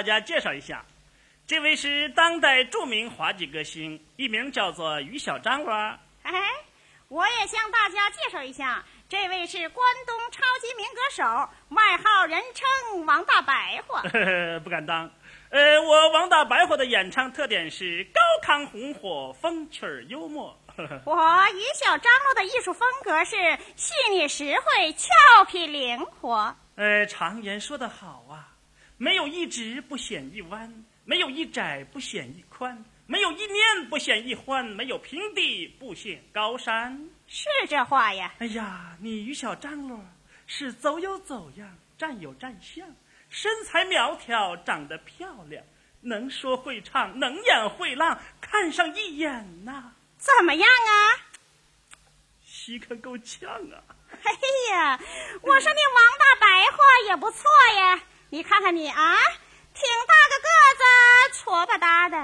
大家介绍一下，这位是当代著名滑稽歌星，艺名叫做于小张哇。哎，我也向大家介绍一下，这位是关东超级民歌手，外号人称王大白话。不敢当。呃，我王大白话的演唱特点是高亢红火，风趣幽默。我于小张罗的艺术风格是细腻实惠、俏皮灵活。呃，常言说得好啊，没有一直不显一弯，没有一窄不显一宽，没有一念不显一欢，没有平地不显高山。是这话呀？哎呀，你于小张罗是走有走样，站有站相，身材苗条，长得漂亮，能说会唱，能演会浪，看上一眼呐、怎么样啊？稀可够呛啊！哎呀，我说你王大白话也不错呀。你看看你啊，挺大个个子，矬吧嗒的，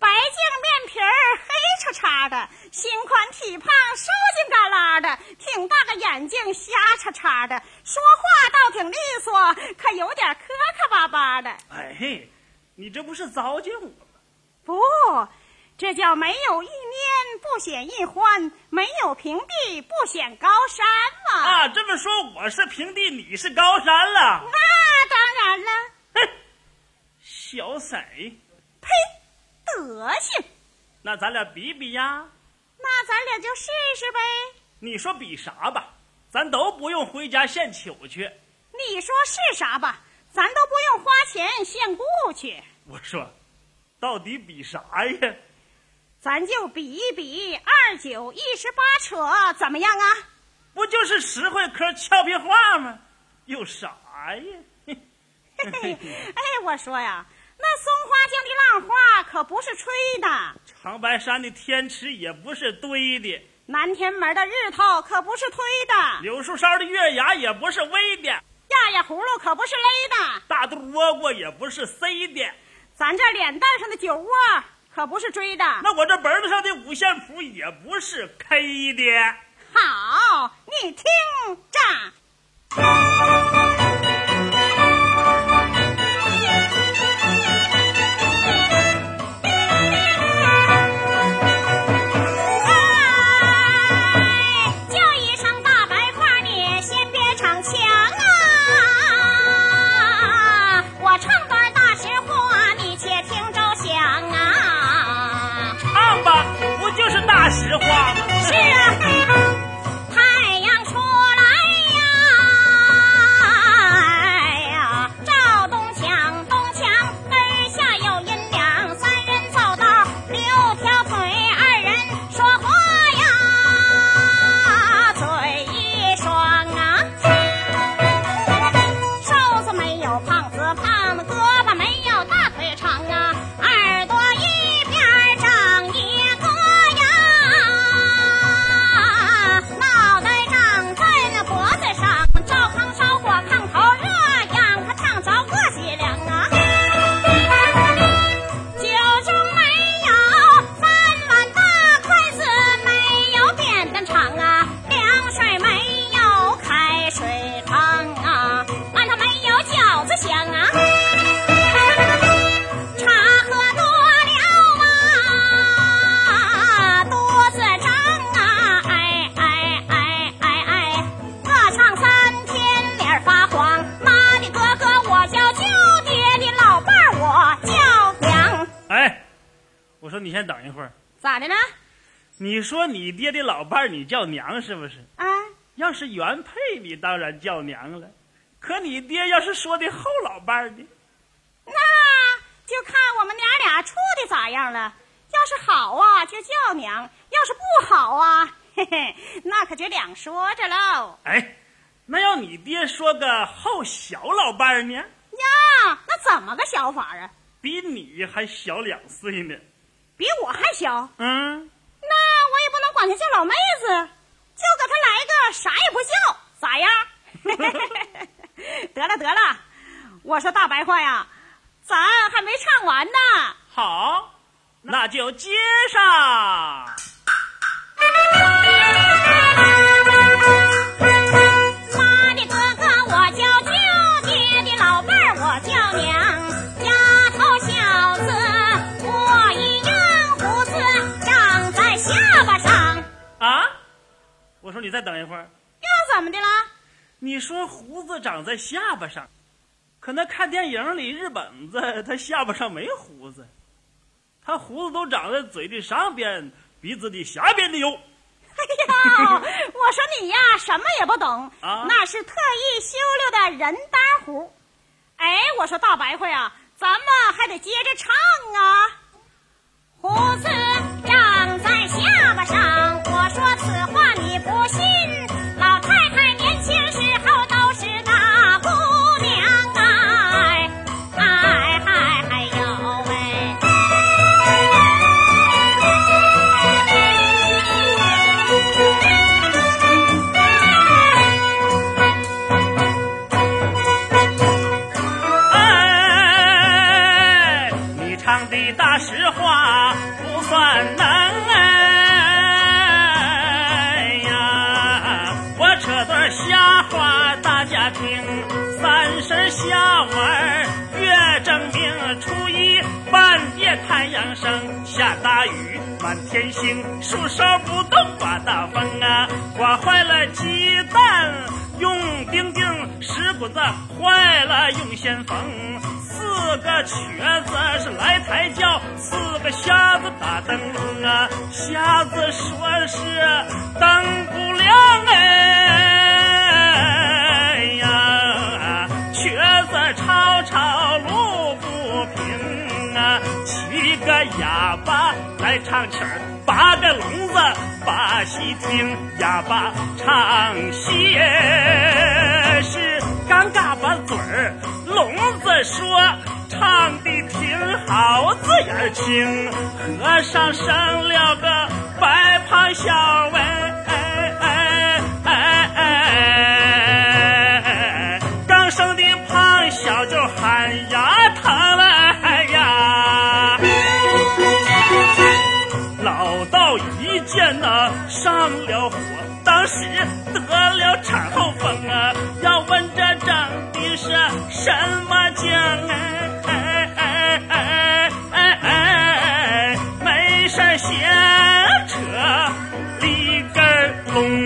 白净面皮儿，黑叉叉的，心宽体胖，瘦筋旮旯的，挺大个眼睛，瞎叉叉的，说话倒挺利索，可有点磕磕巴巴的。哎嘿，你这不是糟践我吗？不，这叫没有一年不显一欢，没有平地不显高山嘛。啊，这么说我是平地，你是高山了。那当然了，哼，小色，呸，德行。那咱俩比比呀？那咱俩就试试呗。你说比啥吧？咱都不用回家献酒去。你说是啥吧？咱都不用花钱献故去，我说，到底比啥呀？咱就比一比二九一十八扯，怎么样啊？不就是实惠嗑俏皮话吗？有啥呀？嘿嘿，哎，我说呀，那松花江的浪花可不是吹的，长白山的天池也不是堆的，南天门的日头可不是推的，柳树梢的月牙也不是微的，压压葫芦可不是勒的，大肚窝瓜也不是塞的，咱这脸蛋上的酒窝可不是追的。那我这本子上的五线谱也不是 K 的。好，你听着。你说你爹的老伴儿你叫娘是不是？啊，要是原配，你当然叫娘了。可你爹要是说的后老伴儿呢？那就看我们娘俩处的咋样了。要是好啊，就叫娘；要是不好啊，嘿嘿，那可就两说着喽。哎，那要你爹说个后小老伴儿呢？呀，那怎么个小法啊？比你还小两岁呢。比我还小，嗯，管她叫老妹子，就给她来个啥也不叫，咋样？得了得了，我说大白话呀，咱还没唱完呢。好，那就接上。你再等一会儿。又怎么的了？你说胡子长在下巴上，可那看电影里日本子他下巴上没胡子，他胡子都长在嘴的上边、鼻子的下边的哟。哎呀，我说你呀，什么也不懂，啊那是特意修溜的人单胡。哎，我说大白话呀，咱们还得接着唱啊。胡子雨满天星，树梢不动刮大风啊，刮坏了鸡蛋用钉钉，石滚子坏了用线缝。四个瘸子是来抬轿，四个瞎子打灯笼啊。瞎子说是灯不亮哎呀，瘸子吵吵路七个哑巴来唱曲儿，八个聋子把戏听，哑巴唱戏是尴尬把嘴儿，聋子说唱的挺好，字眼儿清。和尚生了个白胖小文，上了火，当时得了产后风啊！要问这长的是什么经？哎哎哎哎哎哎，没事儿闲扯里根儿拢。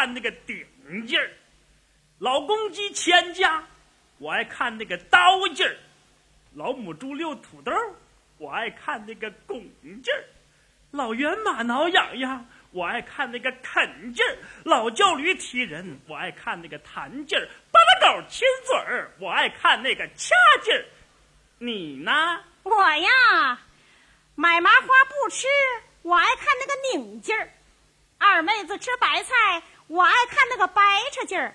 看那个顶劲儿；老公鸡牵家，我爱看那个刀劲儿；老母猪溜土豆，我爱看那个拱劲儿；老猿马挠痒痒，我爱看那个啃劲儿；老叫驴踢人，我爱看那个弹劲儿；巴拉狗亲嘴儿，我爱看那个掐劲儿。你呢？我呀，买麻花不吃。我爱看那个拧劲儿，二妹子吃白菜，我爱看那个掰扯劲儿；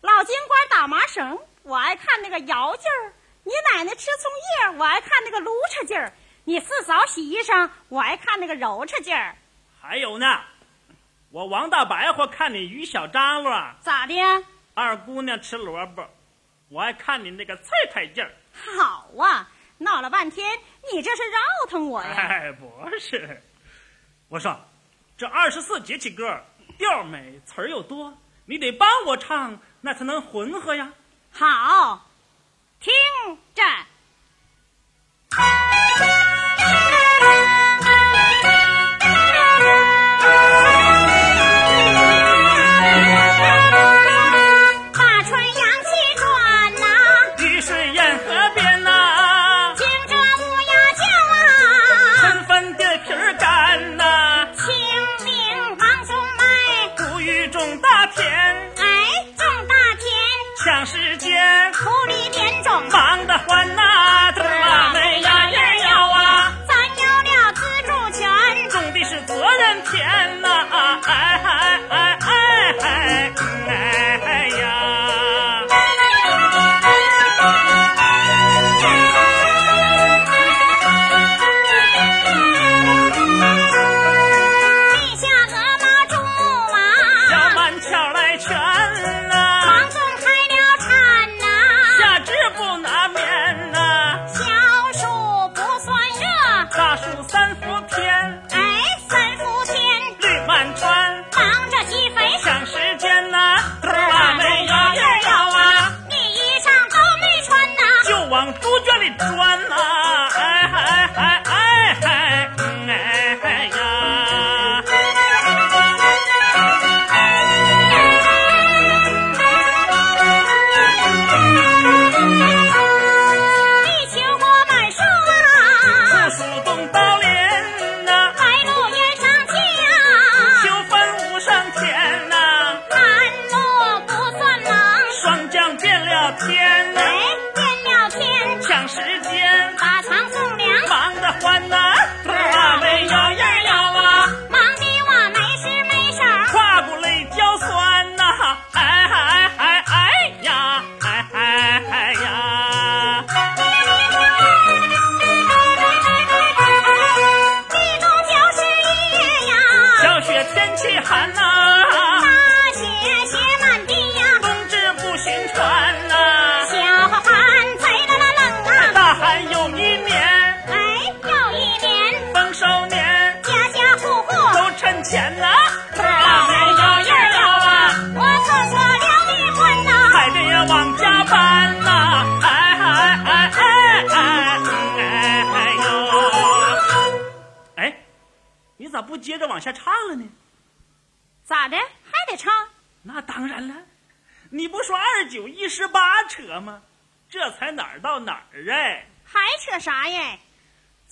老金官打麻绳，我爱看那个摇劲儿；你奶奶吃葱叶，我爱看那个撸扯劲儿；你四嫂洗衣裳，我爱看那个揉扯劲儿。还有呢，我王大白话看你于小张罗咋的？二姑娘吃萝卜，我爱看你那个菜菜劲儿。好啊，闹了半天，你这是绕腾我呀？哎，不是。我说，这二十四节气歌调美，词儿又多，你得帮我唱，那才能混合呀。好，听着。接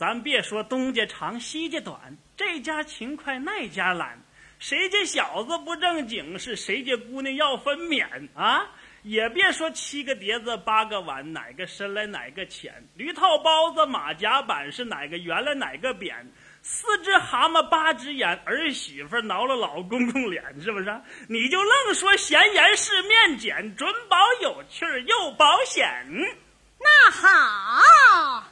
咱别说东家长西家短，这家勤快那家懒，谁家小子不正经是谁家姑娘要分娩啊？也别说七个碟子八个碗，哪个深来哪个浅，驴套包子马甲板是哪个圆来哪个扁。四只蛤蟆八只眼，儿媳妇挠了老公公脸，是不是？你就愣说闲言是面碱，准保有趣又保险。那好。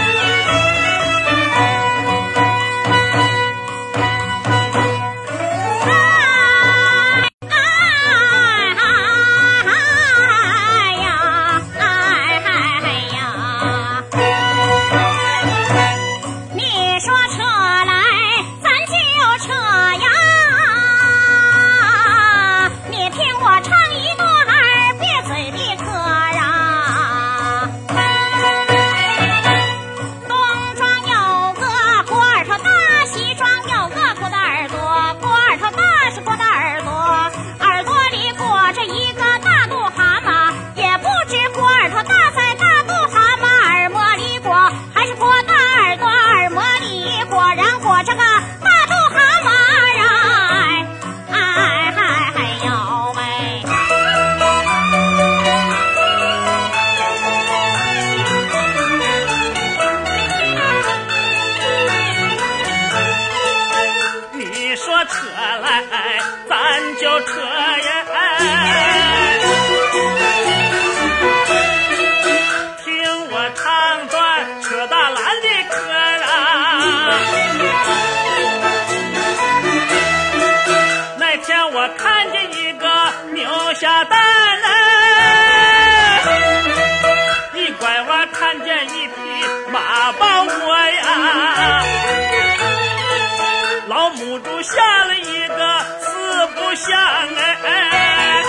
我看见一个牛下蛋呢，一拐弯看见一匹马抱我呀，老母猪下了一个四不像哎，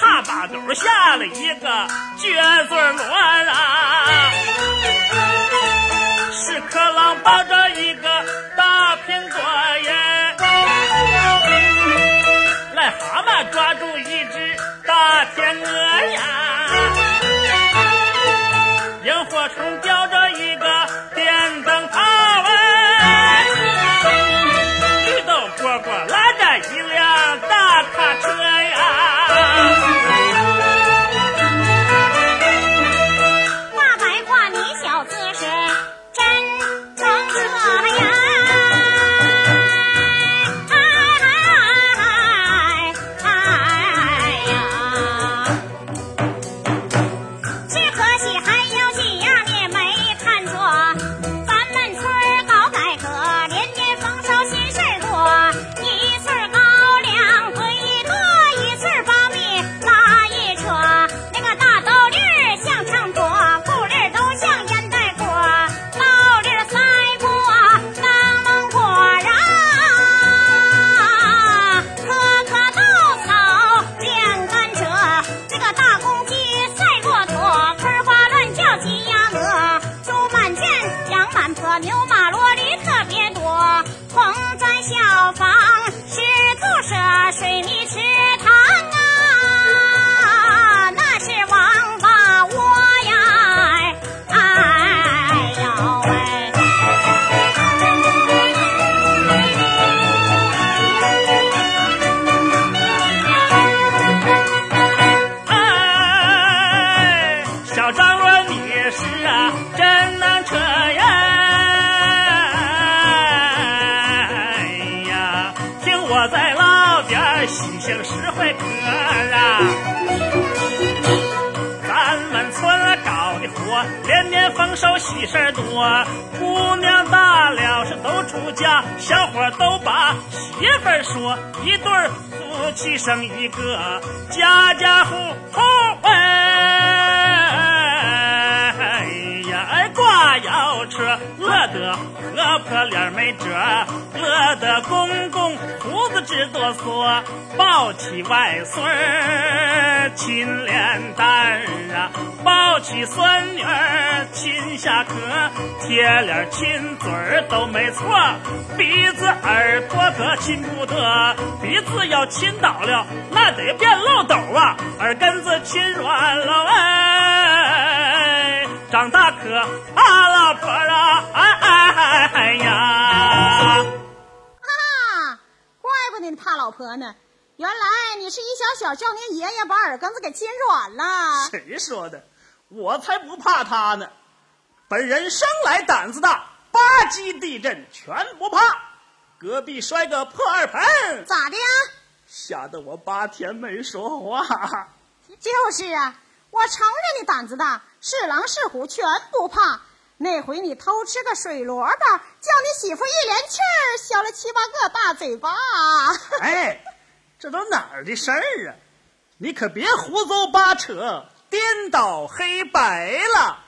哈巴狗下了一个撅嘴骡啊，屎壳郎抱着一个抓住一只大天鹅呀，萤火虫个，家家户户哎。挂摇车，乐得婆婆脸没褶，乐得公公胡子直哆嗦，抱起外孙儿亲脸蛋儿啊，抱起孙女儿亲下壳，贴脸亲嘴儿都没错，鼻子耳朵可亲不得，鼻子要亲倒了，那得变漏斗啊，耳根子亲软了哎，长大可啊老婆啊，哎哎哎呀！啊，怪不得你怕老婆呢，原来你是一小小叫您爷爷把耳根子给亲软了。谁说的？我才不怕他呢！本人生来胆子大，八级地震全不怕。隔壁摔个破二盆，咋的呀？吓得我八天没说话。就是啊，我承认你胆子大，是狼是虎全不怕。那回你偷吃个水萝卜，叫你媳妇一连气儿削了七八个大嘴巴。哎，这都哪儿的事儿啊？你可别胡诌八扯，颠倒黑白了。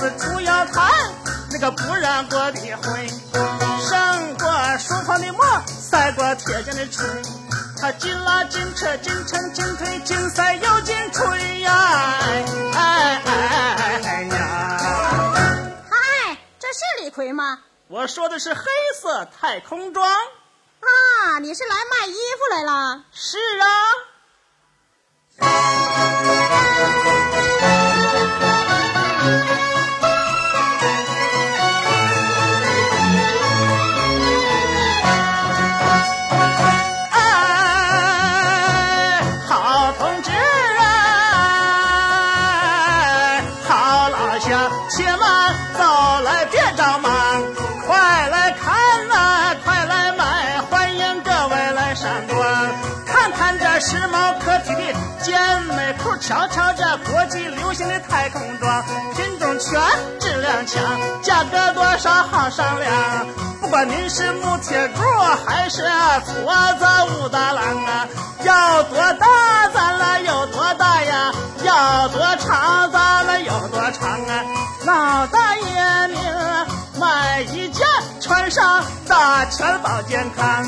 是出要谈，那个不染过的灰，胜过书房的墨，赛过铁匠的锤。他进拉进扯进穿进退进塞又进吹呀哎哎哎呀！嗨，这是李逵吗？我说的是黑色太空装。啊，你是来卖衣服来了？是啊。瞧瞧这国际流行的太空装品种全质量强价格多少好商量不管您是木铁柱还是矬子武大郎啊要多大咱俩有多大呀要多长咱俩有多长啊老大爷您买一件穿上大全保健康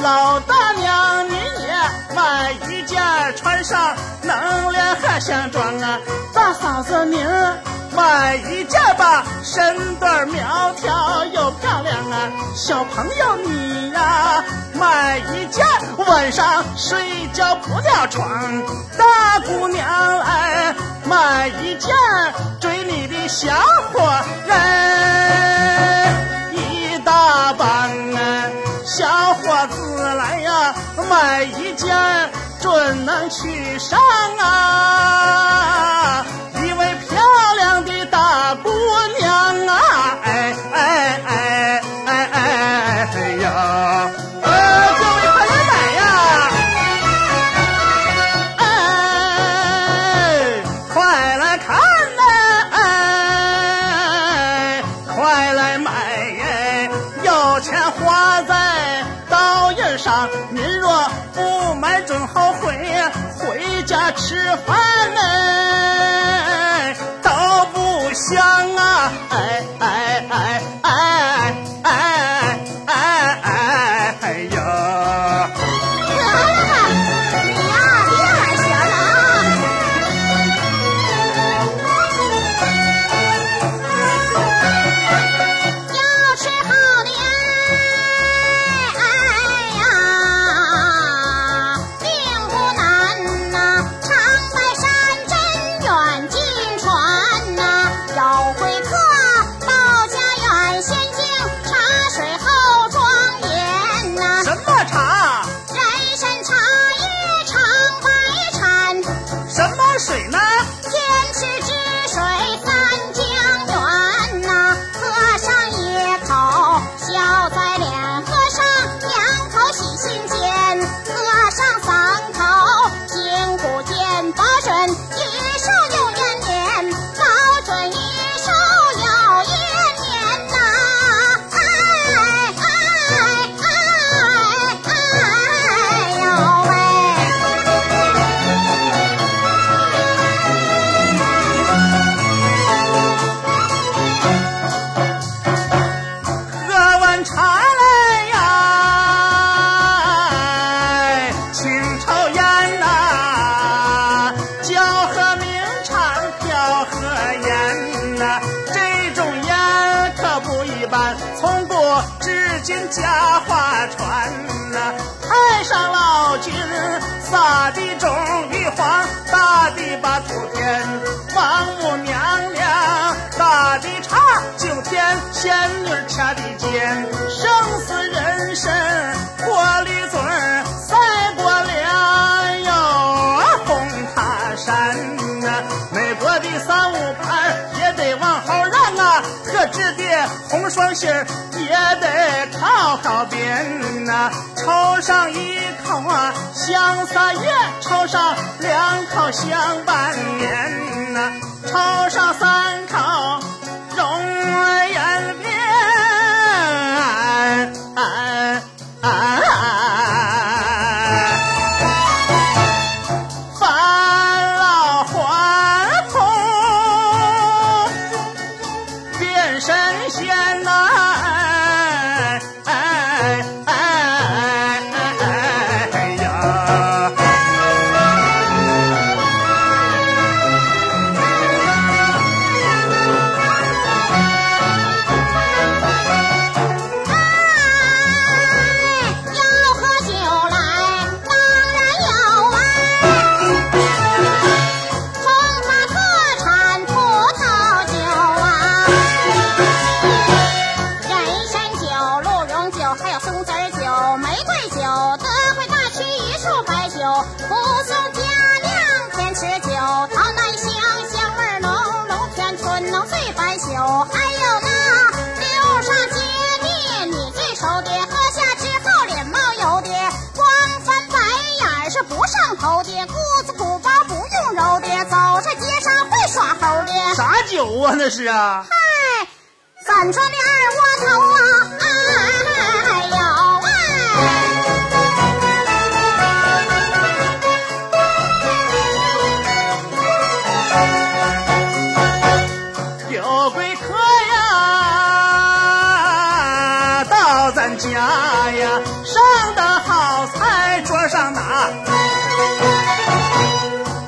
老大娘您买一件穿上能量和相装啊大嫂子您买一件吧身段苗条又漂亮啊小朋友你呀买一件晚上睡觉不尿床大姑娘哎买一件追你的小伙人。买一件准能娶上啊。金撒的种玉皇，大的把土填，王母娘娘打的茶，九天仙女掐的尖，生死人生活力啊，特制的红双喜也得靠靠边呐、抽上一口啊香三月，抽上两口香半年呐、抽上三口容颜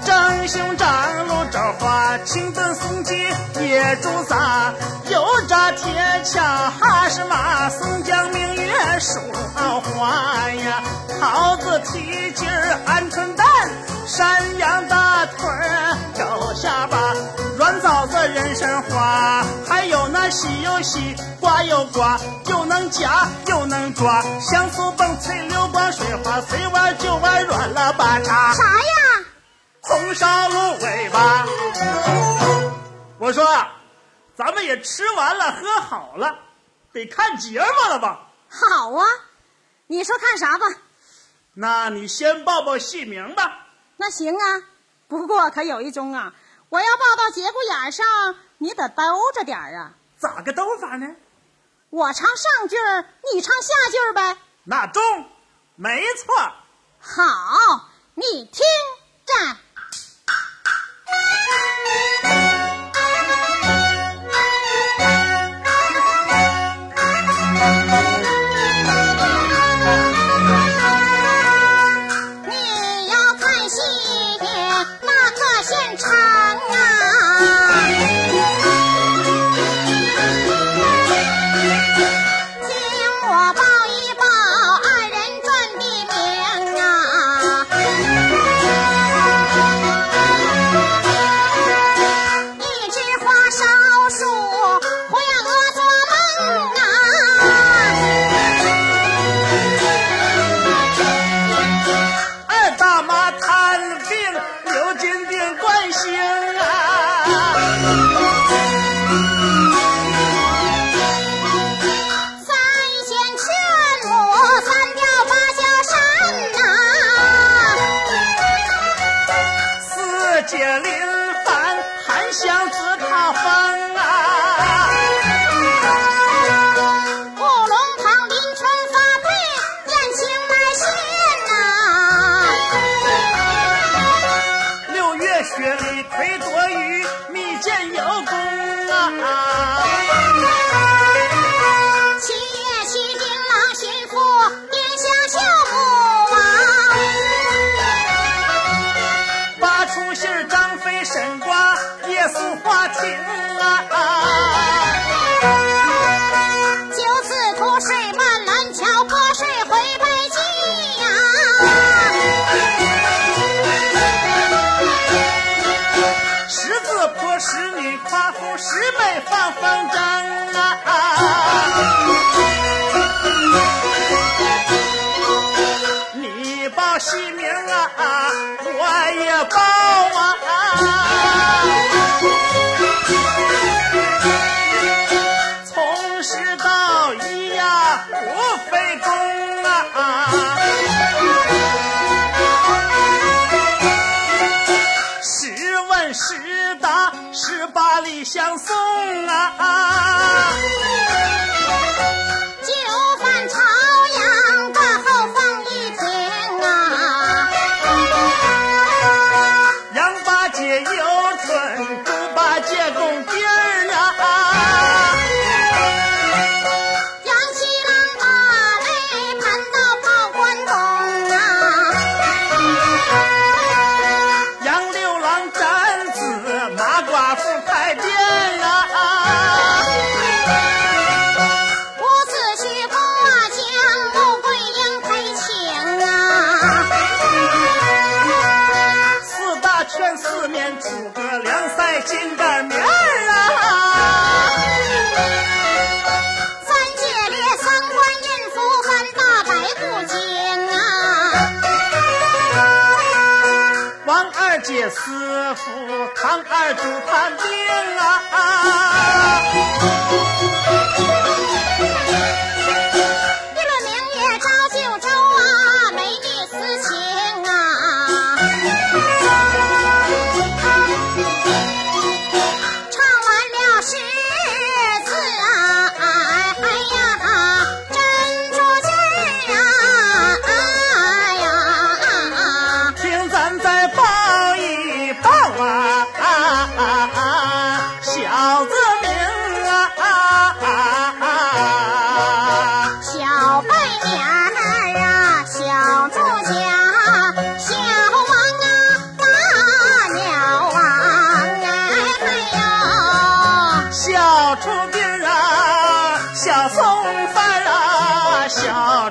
蒸熊掌、卤肘花、清炖松鸡、野猪杂，油炸铁枪、哈什马、松江明月、数桃花呀，桃子蹄筋、鹌鹑蛋、山羊大腿儿、狗下巴。软枣子、人参花，洗又洗，刮又刮，又能夹又能抓，香酥蹦脆，溜光水花，谁玩就玩，软了吧嚓，啥呀？红烧鹿尾巴。我说，咱们也吃完了，喝好了，得看节目了吧？好啊，你说看啥吧？那你先报报戏名吧。那行啊，不过可有一宗啊，我要报到节骨眼上，你得兜着点儿啊。咋个斗法呢？我唱上句儿，你唱下句儿呗。那中，没错。好，你听着。九子图睡曼兰桥泼水回北京十字坡十女夸父十妹放风筝啊。你报名啊我也报啊。I'm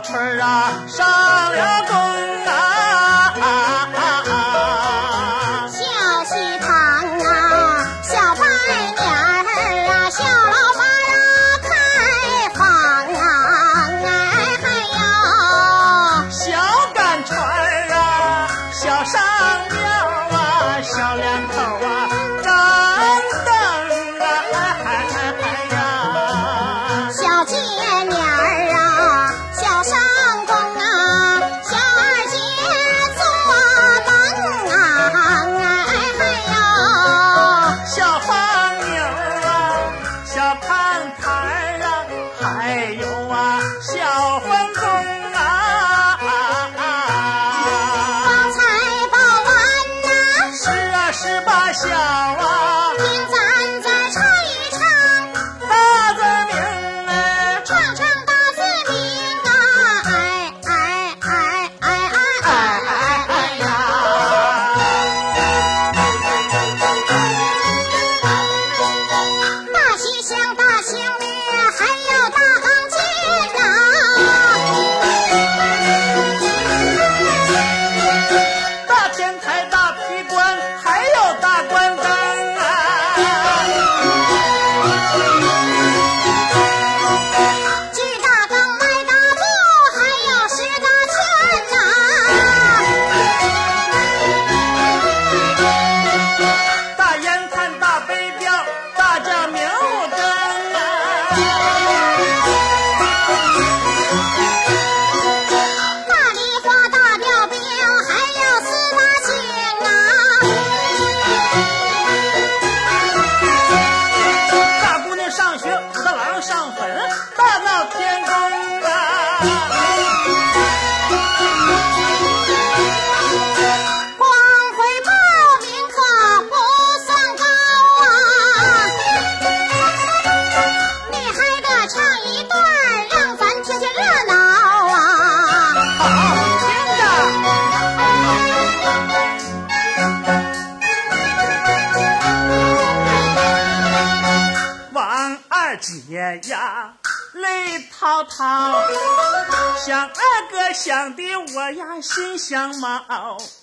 春啊上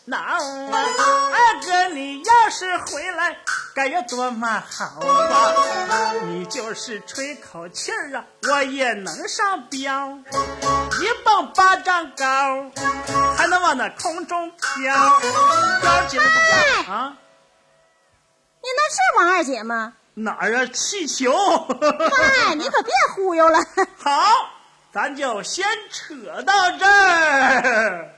毛挠啊！二哥你要是回来，该有多么好啊！你就是吹口气儿啊，我也能上标，一蹦巴掌高，还能往那空中飘，飘起来不掉啊！你那是王二姐吗？哪儿啊？气球！嗨，你可别忽悠了。好，咱就先扯到这儿。